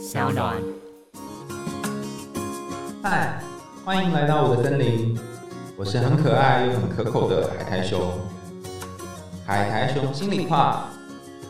小暖。嗨，欢迎来到我的森林，我是很可爱又很可口的海苔熊。海苔熊心里话，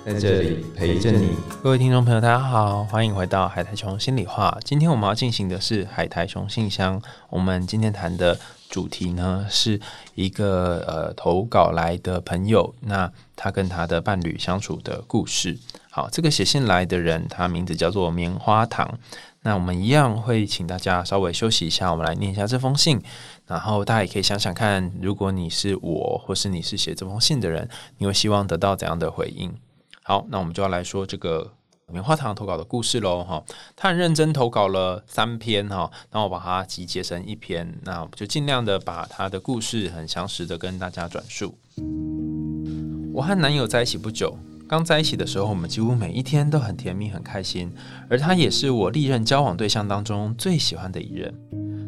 在这里陪着你。各位听众朋友，大家好，欢迎回到海苔熊心里话。今天我们要进行的是海苔熊信箱。我们今天谈的主题呢，是一个呃投稿来的朋友，那他跟他的伴侣相处的故事。好，这个写信来的人，他名字叫做棉花糖。那我们一样会请大家稍微休息一下，我们来念一下这封信。然后大家也可以想想看，如果你是我，或是你是写这封信的人，你会希望得到怎样的回应？好，那我们就要来说这个棉花糖投稿的故事喽。哈，他很认真投稿了三篇哈，那我把它集结成一篇，那我就尽量的把他的故事很详实的跟大家转述。我和男友在一起不久。刚在一起的时候，我们几乎每一天都很甜蜜、很开心，而他也是我历任交往对象当中最喜欢的一人。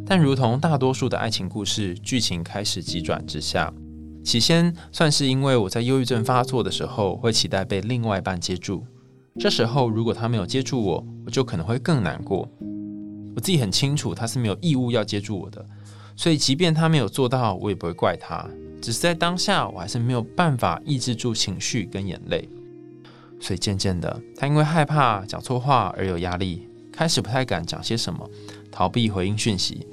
但如同大多数的爱情故事，剧情开始急转直下。起先算是因为我在忧郁症发作的时候，会期待被另外一半接住。这时候如果他没有接住我，我就可能会更难过。我自己很清楚他是没有义务要接住我的，所以即便他没有做到，我也不会怪他。只是在当下，我还是没有办法抑制住情绪跟眼泪。所以渐渐的，他因为害怕讲错话而有压力，开始不太敢讲些什么，逃避回应讯息。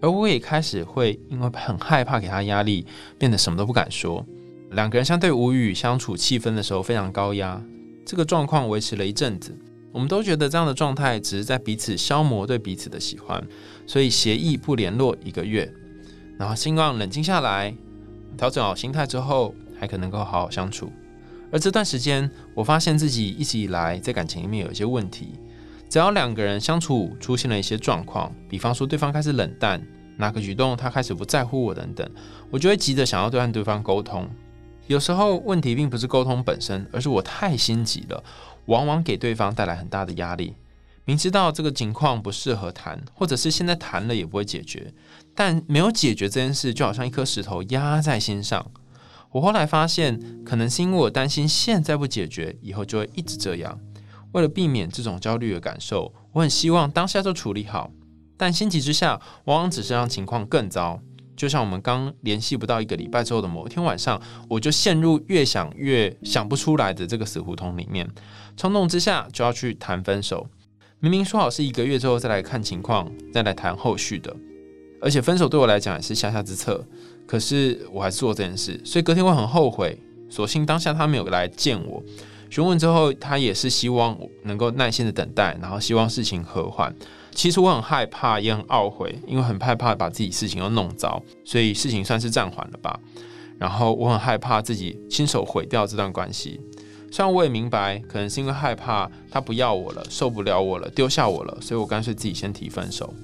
而我也开始会因为很害怕给他压力，变得什么都不敢说。两个人相对无语相处，气氛的时候非常高压。这个状况维持了一阵子，我们都觉得这样的状态只是在彼此消磨对彼此的喜欢，所以协议不联络一个月，然后希望冷静下来，调整好心态之后，还可能够好好相处。而这段时间，我发现自己一直以来在感情里面有一些问题。只要两个人相处出现了一些状况，比方说对方开始冷淡，哪个举动他开始不在乎我等等，我就会急着想要对和对方沟通。有时候问题并不是沟通本身，而是我太心急了，往往给对方带来很大的压力。明知道这个情况不适合谈，或者是现在谈了也不会解决，但没有解决这件事，就好像一颗石头压在心上。我后来发现，可能是因为我担心现在不解决，以后就会一直这样。为了避免这种焦虑的感受，我很希望当下就处理好。但心急之下，往往只是让情况更糟。就像我们刚联系不到一个礼拜之后的某一天晚上，我就陷入越想越想不出来的这个死胡同里面。冲动之下就要去谈分手，明明说好是一个月之后再来看情况，再来谈后续的。而且分手对我来讲也是下下之策。可是我还是做这件事，所以隔天我很后悔。所幸当下他没有来见我，询问之后，他也是希望能够耐心的等待，然后希望事情和缓。其实我很害怕，也很懊悔，因为很害怕把自己事情又弄糟，所以事情算是暂缓了吧。然后我很害怕自己亲手毁掉这段关系。虽然我也明白，可能是因为害怕他不要我了，受不了我了，丢下我了，所以我干脆自己先提分手。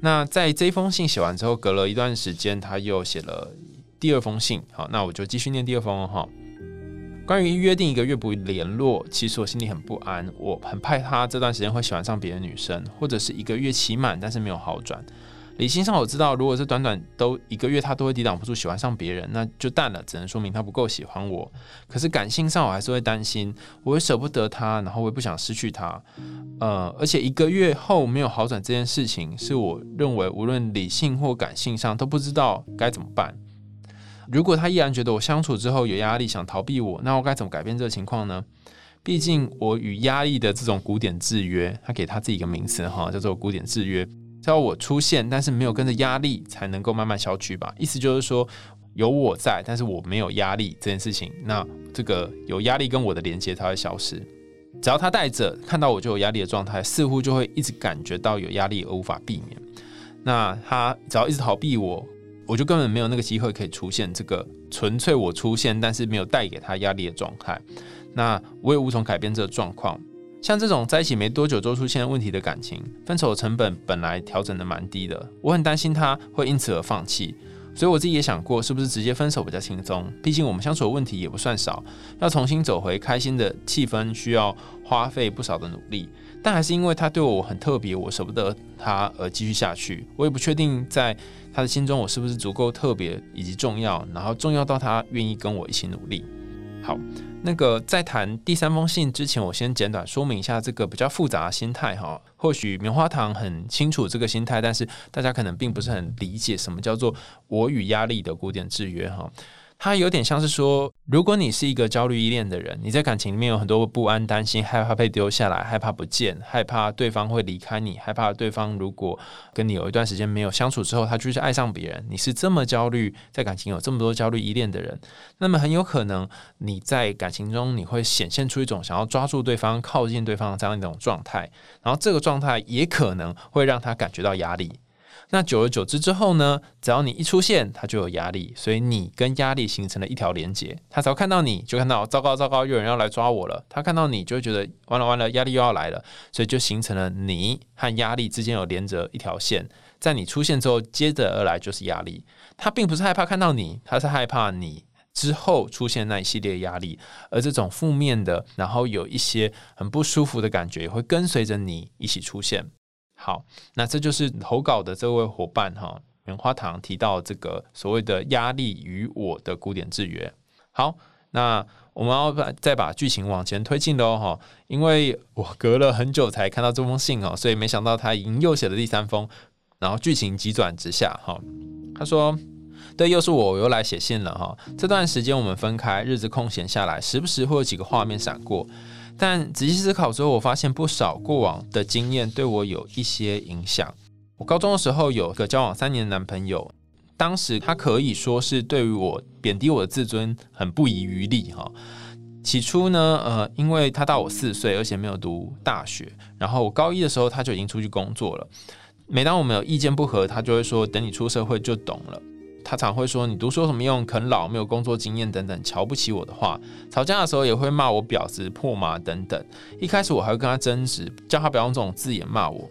那在这封信写完之后，隔了一段时间，他又写了第二封信。好，那我就继续念第二封哈。关于约定一个月不联络，其实我心里很不安，我很怕他这段时间会喜欢上别的女生，或者是一个月期满，但是没有好转。理性上我知道，如果是短短都一个月，他都会抵挡不住喜欢上别人，那就淡了，只能说明他不够喜欢我。可是感性上我还是会担心，我会舍不得他，然后我也不想失去他。呃，而且一个月后没有好转这件事情，是我认为无论理性或感性上都不知道该怎么办。如果他依然觉得我相处之后有压力，想逃避我，那我该怎么改变这个情况呢？毕竟我与压力的这种古典制约，他给他自己一个名词哈，叫做古典制约。只要我出现，但是没有跟着压力，才能够慢慢消去吧。意思就是说，有我在，但是我没有压力这件事情，那这个有压力跟我的连接才会消失。只要他带着看到我就有压力的状态，似乎就会一直感觉到有压力而无法避免。那他只要一直逃避我，我就根本没有那个机会可以出现这个纯粹我出现，但是没有带给他压力的状态。那我也无从改变这个状况。像这种在一起没多久就出现问题的感情，分手的成本本来调整的蛮低的，我很担心他会因此而放弃，所以我自己也想过是不是直接分手比较轻松，毕竟我们相处的问题也不算少，要重新走回开心的气氛需要花费不少的努力，但还是因为他对我很特别，我舍不得他而继续下去，我也不确定在他的心中我是不是足够特别以及重要，然后重要到他愿意跟我一起努力。好，那个在谈第三封信之前，我先简短说明一下这个比较复杂的心态哈。或许棉花糖很清楚这个心态，但是大家可能并不是很理解什么叫做我与压力的古典制约哈。它有点像是说，如果你是一个焦虑依恋的人，你在感情里面有很多不安、担心、害怕被丢下来、害怕不见、害怕对方会离开你、害怕对方如果跟你有一段时间没有相处之后，他就是爱上别人。你是这么焦虑，在感情有这么多焦虑依恋的人，那么很有可能你在感情中你会显现出一种想要抓住对方、靠近对方的这样一种状态，然后这个状态也可能会让他感觉到压力。那久而久之之后呢？只要你一出现，他就有压力，所以你跟压力形成了一条连接。他只要看到你就看到糟糕糟糕，有人要来抓我了。他看到你就会觉得完了完了，压力又要来了，所以就形成了你和压力之间有连着一条线。在你出现之后，接着而来就是压力。他并不是害怕看到你，他是害怕你之后出现那一系列压力，而这种负面的，然后有一些很不舒服的感觉，也会跟随着你一起出现。好，那这就是投稿的这位伙伴哈，棉花糖提到这个所谓的压力与我的古典制约。好，那我们要把再把剧情往前推进喽哈，因为我隔了很久才看到这封信哦，所以没想到他已经又写了第三封，然后剧情急转直下哈。他说：“对，又是我，我又来写信了哈。这段时间我们分开，日子空闲下来，时不时会有几个画面闪过。”但仔细思考之后，我发现不少过往的经验对我有一些影响。我高中的时候有个交往三年的男朋友，当时他可以说是对于我贬低我的自尊很不遗余力哈。起初呢，呃，因为他大我四岁，而且没有读大学，然后我高一的时候他就已经出去工作了。每当我们有意见不合，他就会说：“等你出社会就懂了。”他常会说：“你读书有什么用？啃老，没有工作经验等等，瞧不起我的话。吵架的时候也会骂我婊子、破马等等。一开始我还会跟他争执，叫他不要用这种字眼骂我。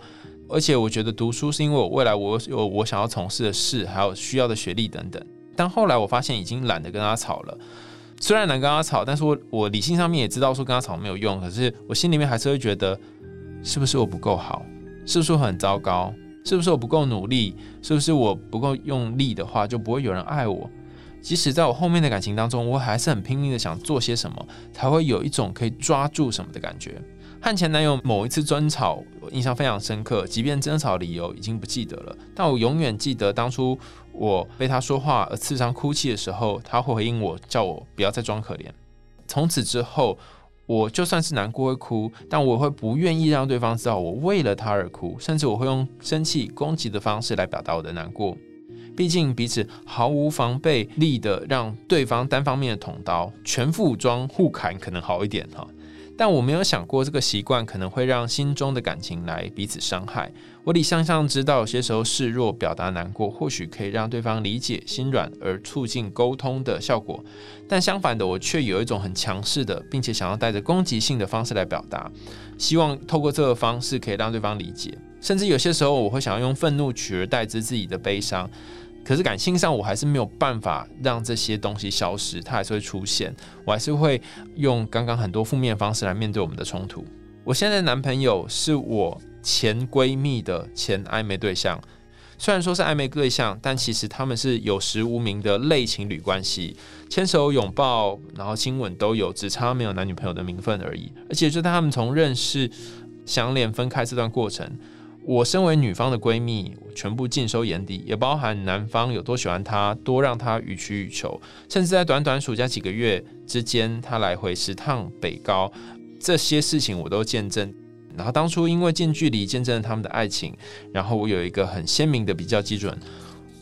而且我觉得读书是因为我未来我有我想要从事的事，还有需要的学历等等。但后来我发现已经懒得跟他吵了。虽然能跟他吵，但是我我理性上面也知道说跟他吵没有用。可是我心里面还是会觉得，是不是我不够好？是不是很糟糕？”是不是我不够努力？是不是我不够用力的话，就不会有人爱我？即使在我后面的感情当中，我还是很拼命的想做些什么，才会有一种可以抓住什么的感觉。和前男友某一次争吵，我印象非常深刻。即便争吵理由已经不记得了，但我永远记得当初我被他说话而刺伤哭泣的时候，他会回应我，叫我不要再装可怜。从此之后。我就算是难过会哭，但我会不愿意让对方知道我为了他而哭，甚至我会用生气、攻击的方式来表达我的难过。毕竟彼此毫无防备力的让对方单方面的捅刀，全副武装互砍可能好一点哈。但我没有想过这个习惯可能会让心中的感情来彼此伤害。我理想上知道，有些时候示弱、表达难过，或许可以让对方理解、心软，而促进沟通的效果。但相反的，我却有一种很强势的，并且想要带着攻击性的方式来表达，希望透过这个方式可以让对方理解。甚至有些时候，我会想要用愤怒取而代之自己的悲伤。可是感性上，我还是没有办法让这些东西消失，它还是会出现。我还是会用刚刚很多负面方式来面对我们的冲突。我现在的男朋友是我。前闺蜜的前暧昧对象，虽然说是暧昧对象，但其实他们是有实无名的类情侣关系，牵手、拥抱，然后亲吻都有，只差没有男女朋友的名分而已。而且就在他们从认识、相恋、分开这段过程，我身为女方的闺蜜，全部尽收眼底，也包含男方有多喜欢她，多让她予取予求，甚至在短短暑假几个月之间，他来回十趟北高，这些事情我都见证。然后当初因为近距离见证了他们的爱情，然后我有一个很鲜明的比较基准，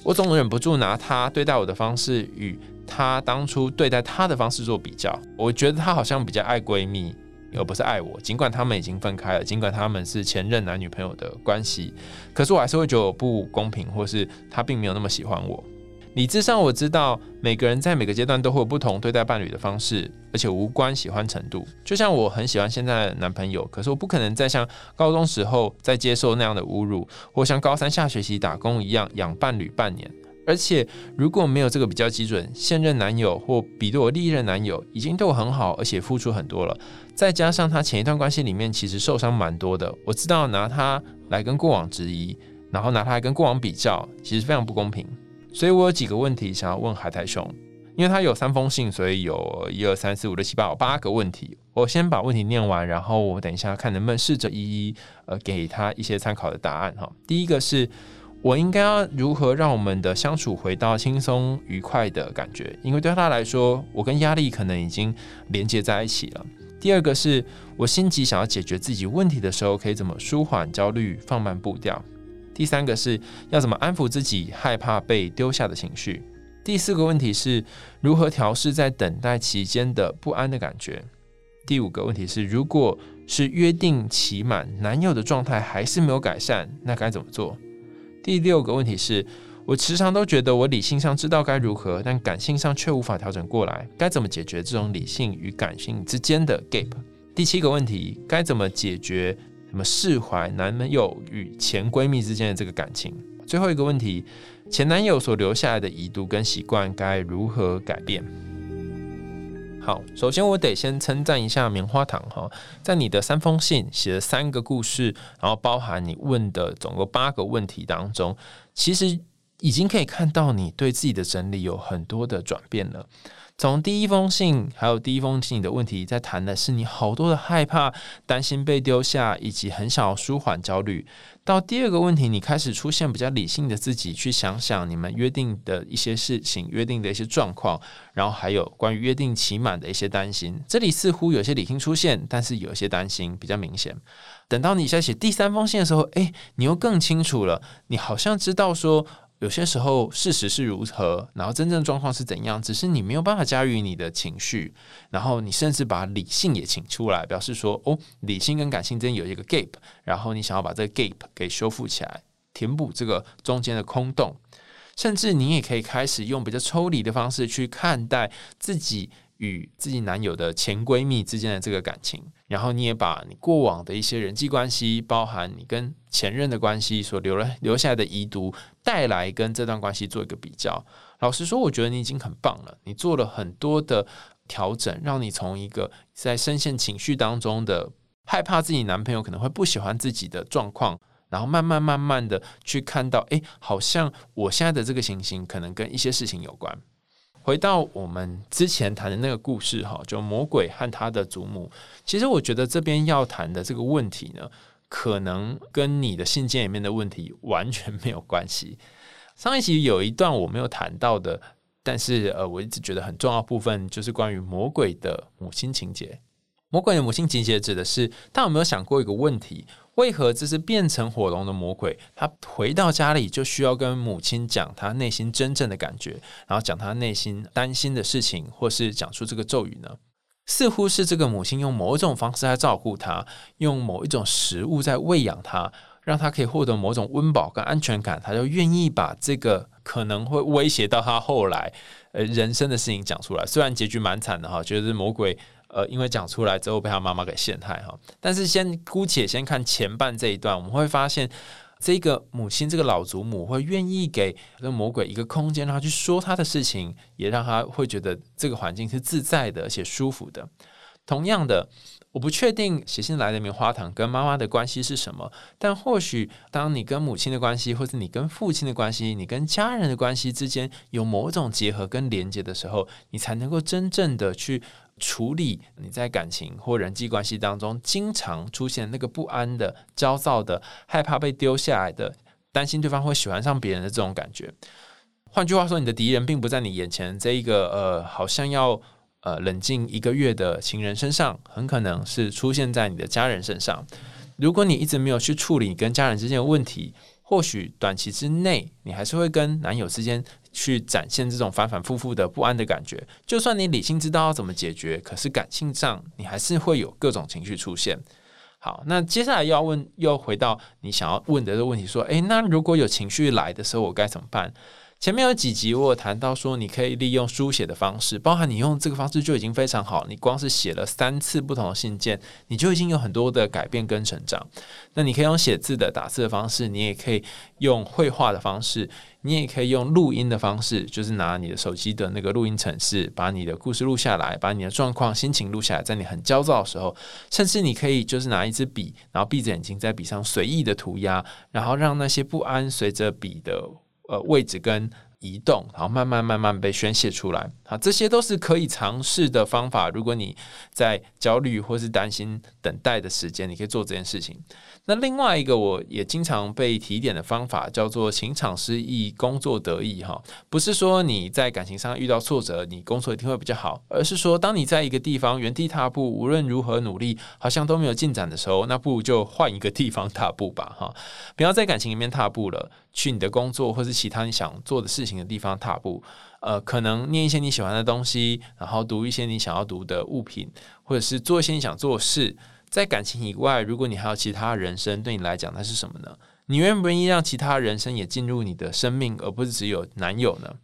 我总忍不住拿他对待我的方式与他当初对待他的方式做比较。我觉得他好像比较爱闺蜜，而不是爱我。尽管他们已经分开了，尽管他们是前任男女朋友的关系，可是我还是会觉得我不公平，或是他并没有那么喜欢我。理智上我知道，每个人在每个阶段都会有不同对待伴侣的方式，而且无关喜欢程度。就像我很喜欢现在的男朋友，可是我不可能再像高中时候再接受那样的侮辱，或像高三下学期打工一样养伴侣半年。而且如果没有这个比较基准，现任男友或比对我历任男友已经对我很好，而且付出很多了，再加上他前一段关系里面其实受伤蛮多的，我知道拿他来跟过往质疑，然后拿他来跟过往比较，其实非常不公平。所以我有几个问题想要问海苔熊。因为他有三封信，所以有一二三四五六七八有八个问题。我先把问题念完，然后我等一下看能不能试着一一呃给他一些参考的答案哈。第一个是我应该要如何让我们的相处回到轻松愉快的感觉？因为对他来说，我跟压力可能已经连接在一起了。第二个是我心急想要解决自己问题的时候，可以怎么舒缓焦虑、放慢步调？第三个是要怎么安抚自己害怕被丢下的情绪？第四个问题是如何调试在等待期间的不安的感觉？第五个问题是，如果是约定期满，男友的状态还是没有改善，那该怎么做？第六个问题是，我时常都觉得我理性上知道该如何，但感性上却无法调整过来，该怎么解决这种理性与感性之间的 gap？第七个问题，该怎么解决？什么释怀男朋友与前闺蜜之间的这个感情？最后一个问题，前男友所留下来的遗毒跟习惯该如何改变？好，首先我得先称赞一下棉花糖哈，在你的三封信写了三个故事，然后包含你问的总共八个问题当中，其实已经可以看到你对自己的整理有很多的转变了。从第一封信，还有第一封信的问题，在谈的是你好多的害怕、担心被丢下，以及很想要舒缓焦虑。到第二个问题，你开始出现比较理性的自己，去想想你们约定的一些事情、约定的一些状况，然后还有关于约定期满的一些担心。这里似乎有些理性出现，但是有一些担心比较明显。等到你在写第三封信的时候，诶，你又更清楚了，你好像知道说。有些时候事实是如何，然后真正状况是怎样，只是你没有办法驾驭你的情绪，然后你甚至把理性也请出来，表示说哦，理性跟感性之间有一个 gap，然后你想要把这个 gap 给修复起来，填补这个中间的空洞，甚至你也可以开始用比较抽离的方式去看待自己。与自己男友的前闺蜜之间的这个感情，然后你也把你过往的一些人际关系，包含你跟前任的关系所留了留下来的遗毒，带来跟这段关系做一个比较。老实说，我觉得你已经很棒了，你做了很多的调整，让你从一个在深陷情绪当中的害怕自己男朋友可能会不喜欢自己的状况，然后慢慢慢慢的去看到，哎，好像我现在的这个情形可能跟一些事情有关。回到我们之前谈的那个故事哈，就魔鬼和他的祖母。其实我觉得这边要谈的这个问题呢，可能跟你的信件里面的问题完全没有关系。上一集有一段我没有谈到的，但是呃，我一直觉得很重要部分就是关于魔鬼的母亲情节。魔鬼的母亲情节指的是，他有没有想过一个问题？为何这是变成火龙的魔鬼？他回到家里就需要跟母亲讲他内心真正的感觉，然后讲他内心担心的事情，或是讲出这个咒语呢？似乎是这个母亲用某一种方式在照顾他，用某一种食物在喂养他，让他可以获得某种温饱跟安全感，他就愿意把这个可能会威胁到他后来呃人生的事情讲出来。虽然结局蛮惨的哈，觉得魔鬼。呃，因为讲出来之后被他妈妈给陷害哈，但是先姑且先看前半这一段，我们会发现这个母亲这个老祖母会愿意给这魔鬼一个空间，让他去说他的事情，也让他会觉得这个环境是自在的而且舒服的。同样的，我不确定写信来的棉花糖跟妈妈的关系是什么，但或许当你跟母亲的关系，或者你跟父亲的关系，你跟家人的关系之间有某种结合跟连接的时候，你才能够真正的去。处理你在感情或人际关系当中经常出现那个不安的、焦躁的、害怕被丢下来的、担心对方会喜欢上别人的这种感觉。换句话说，你的敌人并不在你眼前这一个呃，好像要呃冷静一个月的情人身上，很可能是出现在你的家人身上。如果你一直没有去处理跟家人之间的问题，或许短期之内你还是会跟男友之间。去展现这种反反复复的不安的感觉，就算你理性知道要怎么解决，可是感性上你还是会有各种情绪出现。好，那接下来要问，又回到你想要问的这个问题，说，诶，那如果有情绪来的时候，我该怎么办？前面有几集我有谈到说，你可以利用书写的方式，包含你用这个方式就已经非常好。你光是写了三次不同的信件，你就已经有很多的改变跟成长。那你可以用写字的打字的方式，你也可以用绘画的方式，你也可以用录音的方式，就是拿你的手机的那个录音程式，把你的故事录下来，把你的状况、心情录下来，在你很焦躁的时候，甚至你可以就是拿一支笔，然后闭着眼睛在笔上随意的涂鸦，然后让那些不安随着笔的。呃，位置跟移动，然后慢慢慢慢被宣泄出来。好，这些都是可以尝试的方法。如果你在焦虑或是担心等待的时间，你可以做这件事情。那另外一个我也经常被提点的方法叫做情场失意，工作得意。哈，不是说你在感情上遇到挫折，你工作一定会比较好，而是说当你在一个地方原地踏步，无论如何努力，好像都没有进展的时候，那不如就换一个地方踏步吧。哈，不要在感情里面踏步了，去你的工作或是其他你想做的事情的地方踏步。呃，可能念一些你喜欢的东西，然后读一些你想要读的物品，或者是做一些你想做的事。在感情以外，如果你还有其他人生，对你来讲，那是什么呢？你愿不愿意让其他人生也进入你的生命，而不是只有男友呢？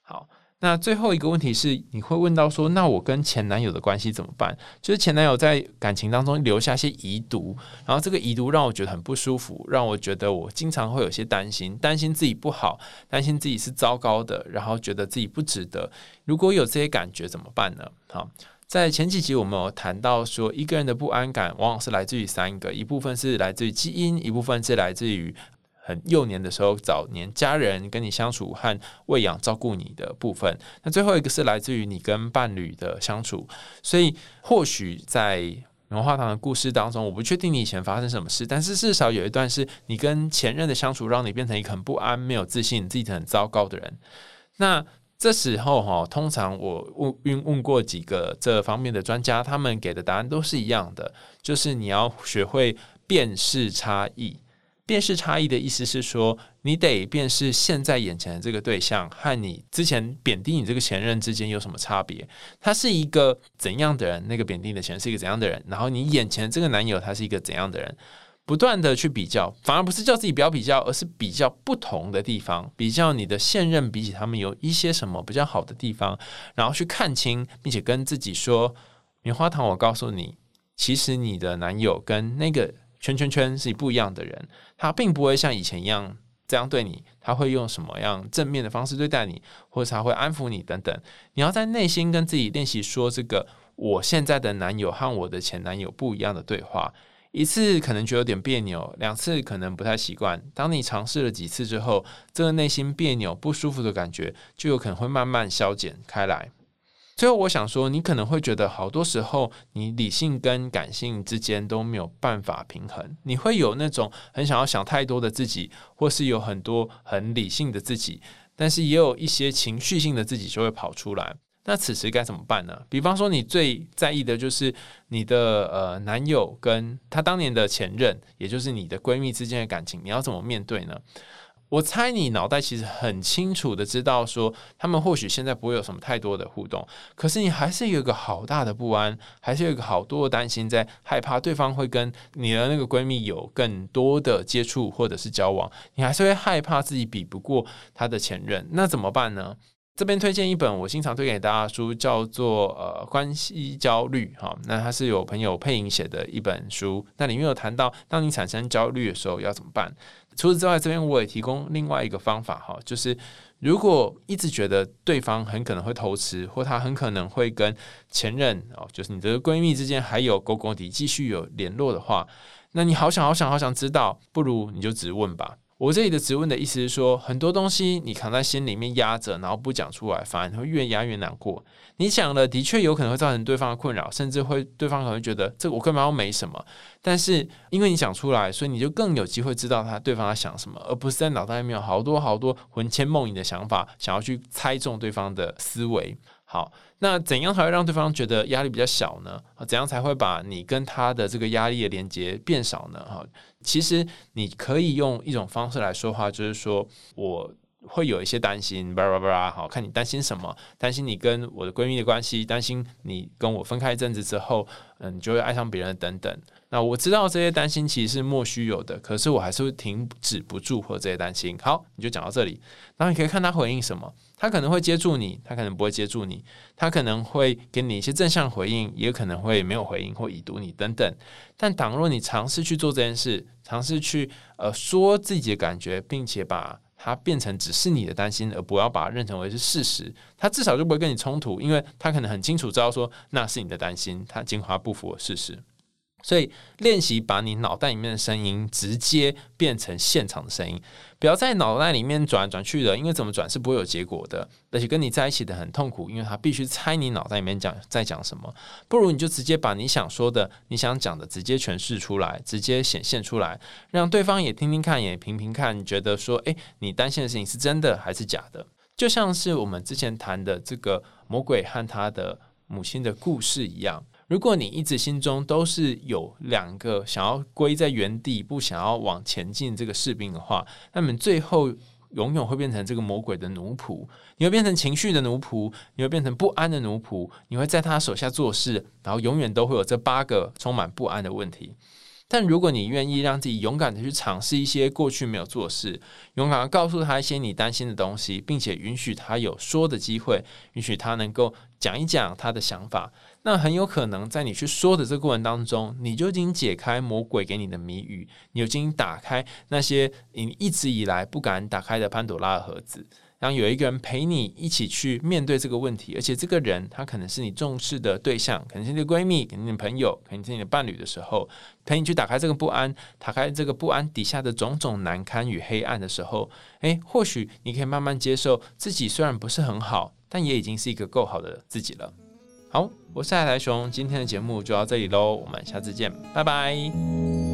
好，那最后一个问题是，你会问到说，那我跟前男友的关系怎么办？就是前男友在感情当中留下些遗毒，然后这个遗毒让我觉得很不舒服，让我觉得我经常会有些担心，担心自己不好，担心自己是糟糕的，然后觉得自己不值得。如果有这些感觉怎么办呢？好。在前几集，我们有谈到说，一个人的不安感往往是来自于三个：一部分是来自于基因，一部分是来自于幼年的时候早年家人跟你相处和喂养照顾你的部分。那最后一个是来自于你跟伴侣的相处。所以，或许在棉花糖的故事当中，我不确定你以前发生什么事，但是至少有一段是你跟前任的相处，让你变成一个很不安、没有自信、自己很糟糕的人。那这时候哈，通常我问问问过几个这方面的专家，他们给的答案都是一样的，就是你要学会辨识差异。辨识差异的意思是说，你得辨识现在眼前的这个对象和你之前贬低你这个前任之间有什么差别。他是一个怎样的人？那个贬低你的前任是一个怎样的人？然后你眼前这个男友他是一个怎样的人？不断的去比较，反而不是叫自己不要比较，而是比较不同的地方，比较你的现任比起他们有一些什么比较好的地方，然后去看清，并且跟自己说：棉花糖，我告诉你，其实你的男友跟那个圈圈圈是不一样的人，他并不会像以前一样这样对你，他会用什么样正面的方式对待你，或者他会安抚你等等。你要在内心跟自己练习说这个：我现在的男友和我的前男友不一样的对话。一次可能觉得有点别扭，两次可能不太习惯。当你尝试了几次之后，这个内心别扭、不舒服的感觉就有可能会慢慢消减开来。最后，我想说，你可能会觉得好多时候你理性跟感性之间都没有办法平衡，你会有那种很想要想太多的自己，或是有很多很理性的自己，但是也有一些情绪性的自己就会跑出来。那此时该怎么办呢？比方说，你最在意的就是你的呃男友跟他当年的前任，也就是你的闺蜜之间的感情，你要怎么面对呢？我猜你脑袋其实很清楚的知道，说他们或许现在不会有什么太多的互动，可是你还是有一个好大的不安，还是有一个好多的担心，在害怕对方会跟你的那个闺蜜有更多的接触或者是交往，你还是会害怕自己比不过她的前任，那怎么办呢？这边推荐一本我经常推给大家的书，叫做《呃关系焦虑》哈。那它是有朋友配音写的一本书，那里面有谈到，当你产生焦虑的时候要怎么办。除此之外，这边我也提供另外一个方法哈，就是如果一直觉得对方很可能会偷吃，或他很可能会跟前任哦，就是你的闺蜜之间还有勾勾底继续有联络的话，那你好想好想好想知道，不如你就直问吧。我这里的质问的意思是说，很多东西你扛在心里面压着，然后不讲出来，反而会越压越难过。你讲了，的确有可能会造成对方的困扰，甚至会对方可能会觉得这我根本没什么。但是因为你讲出来，所以你就更有机会知道他对方在想什么，而不是在脑袋里面有好多好多魂牵梦萦的想法，想要去猜中对方的思维。好，那怎样才会让对方觉得压力比较小呢？啊怎样才会把你跟他的这个压力的连接变少呢？哈，其实你可以用一种方式来说话，就是说我会有一些担心，巴拉巴拉，好看你担心什么？担心你跟我的闺蜜的关系，担心你跟我分开一阵子之后，嗯，你就会爱上别人等等。那我知道这些担心其实是莫须有的，可是我还是会停止不住或这些担心。好，你就讲到这里，然后你可以看他回应什么。他可能会接住你，他可能不会接住你，他可能会给你一些正向回应，也可能会没有回应或已读你等等。但倘若你尝试去做这件事，尝试去呃说自己的感觉，并且把它变成只是你的担心，而不要把它认成为是事实，它至少就不会跟你冲突，因为他可能很清楚知道说那是你的担心，他精华不符合事实。所以练习把你脑袋里面的声音直接变成现场的声音，不要在脑袋里面转来转去的，因为怎么转是不会有结果的，而且跟你在一起的很痛苦，因为他必须猜你脑袋里面讲在讲什么。不如你就直接把你想说的、你想讲的直接诠释出来，直接显现出来，让对方也听听看，也评评看，觉得说，诶，你担心的事情是真的还是假的？就像是我们之前谈的这个魔鬼和他的母亲的故事一样。如果你一直心中都是有两个想要归在原地、不想要往前进这个士兵的话，那么最后永远会变成这个魔鬼的奴仆。你会变成情绪的奴仆，你会变成不安的奴仆，你会在他手下做事，然后永远都会有这八个充满不安的问题。但如果你愿意让自己勇敢的去尝试一些过去没有做的事，勇敢的告诉他一些你担心的东西，并且允许他有说的机会，允许他能够讲一讲他的想法。那很有可能在你去说的这个过程当中，你就已经解开魔鬼给你的谜语，你就已经打开那些你一直以来不敢打开的潘朵拉的盒子，然后有一个人陪你一起去面对这个问题，而且这个人他可能是你重视的对象，可能是你的闺蜜，可能是你的朋友，可能是你的伴侣的时候，陪你去打开这个不安，打开这个不安底下的种种难堪与黑暗的时候，诶，或许你可以慢慢接受自己虽然不是很好，但也已经是一个够好的自己了。好，我是海苔熊，今天的节目就到这里喽，我们下次见，拜拜。